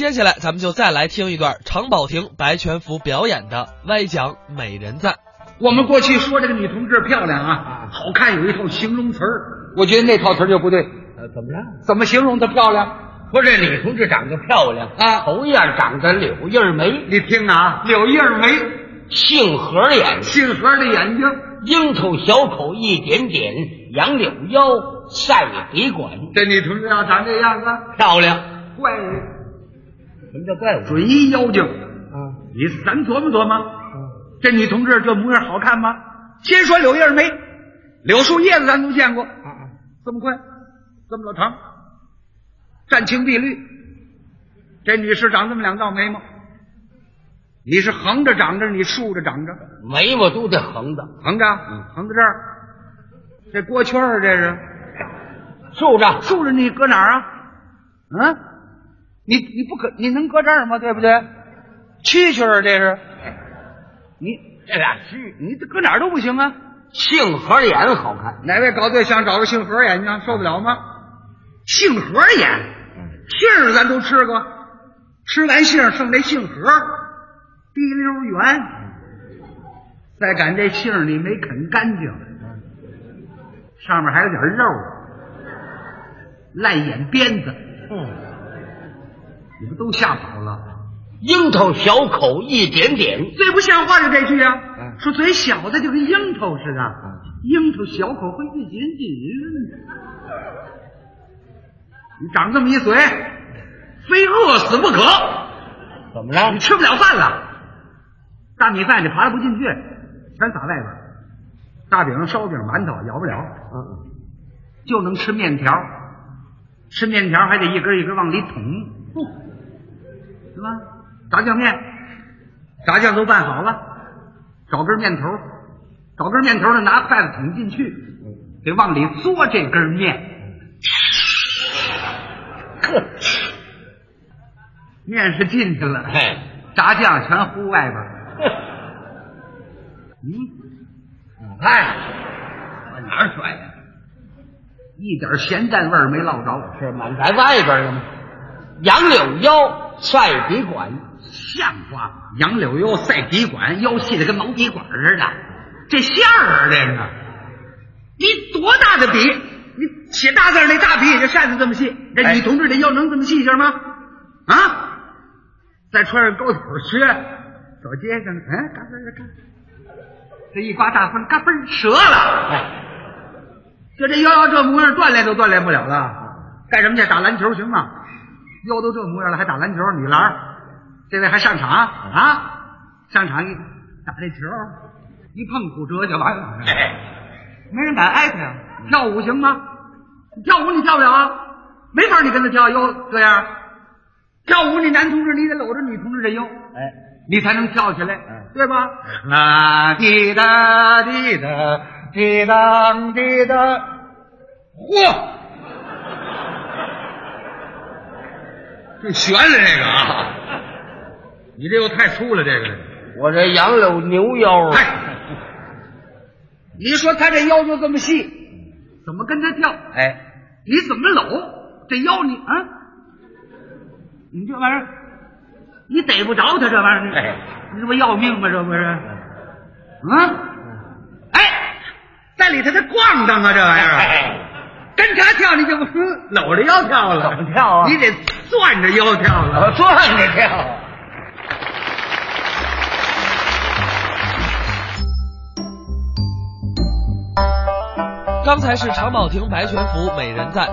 接下来，咱们就再来听一段常宝霆、白全福表演的歪讲美人赞。我们过去说这个女同志漂亮啊，好看有一套形容词儿，我觉得那套词儿就不对。呃，怎么着？怎么形容她漂亮？说这女同志长得漂亮啊头一样长得柳叶眉，你听啊，柳叶眉，杏核眼，杏核的眼睛，樱桃小口一点点，杨柳腰，赛笔管，这女同志要长这样子，漂亮。怪人，什么叫怪物？准一妖精。啊，你咱琢磨琢磨，这女同志这模样好看吗？先说柳叶眉，柳树叶子咱都见过，啊这么宽，这么老长，湛青碧绿。这女士长这么两道眉毛，你是横着长着，你竖着长着，眉毛都得横着，横着，横到这儿。这锅圈儿这是？竖着。竖着，你搁哪儿啊？嗯，你你不可，你能搁这儿吗？对不对？蛐蛐儿这是，你这俩蛐，你搁哪儿都不行啊。杏核眼好看。哪位搞对象找个杏核眼睛受不了吗？杏核眼，杏儿咱都吃过，吃完杏剩这杏核，滴溜圆，再赶这杏你没啃干净，上面还有点肉，烂眼鞭子，嗯，你们都吓跑了？樱桃小口一点点，最不像话就这句啊，嗯说嘴小的就跟樱桃似的，樱桃小口会一点点。你长这么一嘴，非饿死不可。怎么着你？吃不了饭了，大米饭你扒拉不进去，全撒外边。大饼、烧饼、馒头咬不了，嗯，就能吃面条。吃面条还得一根一根往里捅，是吧？炸酱面，炸酱都拌好了，找根面头，找根面头呢，拿筷子捅进去，得往里嘬这根面。呵，面是进去了，嘿，炸酱全糊外边儿。嗯，你看，往哪儿甩呀？一点咸淡味儿没落着，是满在外边了吗？杨柳腰，赛笔管，像话！杨柳腰赛笔管，腰细的跟毛笔管似的，这线儿啊，这是。你多大的笔？你写大字那大笔也就扇子这么细，这女同志的腰能这么细节吗？啊！再穿上高筒靴，走街上，哎，嘎嘣儿嘎，这一刮大风，嘎嘣折了。哎，就这腰腰这模样，锻炼都锻炼不了了。干什么去？打篮球行吗？腰都这模样了，还打篮球？女篮，这位还上场啊？上场一打这球，一碰骨折就完了，没人敢挨他呀。跳舞行吗？你跳舞你跳不了啊，没法你跟他跳，腰这样。跳舞你男同志你得搂着女同志的腰，哎，你才能跳起来嗯，对吧？啦滴答滴答滴答滴答，嚯！这悬了这个啊！你这又太粗了，这个。我这杨柳牛腰你说他这腰就这么细，怎么跟他跳？哎，你怎么搂？这腰你？啊，你这玩意儿，你逮不着他这玩意儿，哎。你这不要命吗？这不是？啊，哎，在里头他咣当啊，这玩意儿，哎，跟他跳你就不嗯搂着腰跳了，怎么跳啊？你得攥着腰跳了我。转着跳。刚才是常宝霆、白全福美人赞。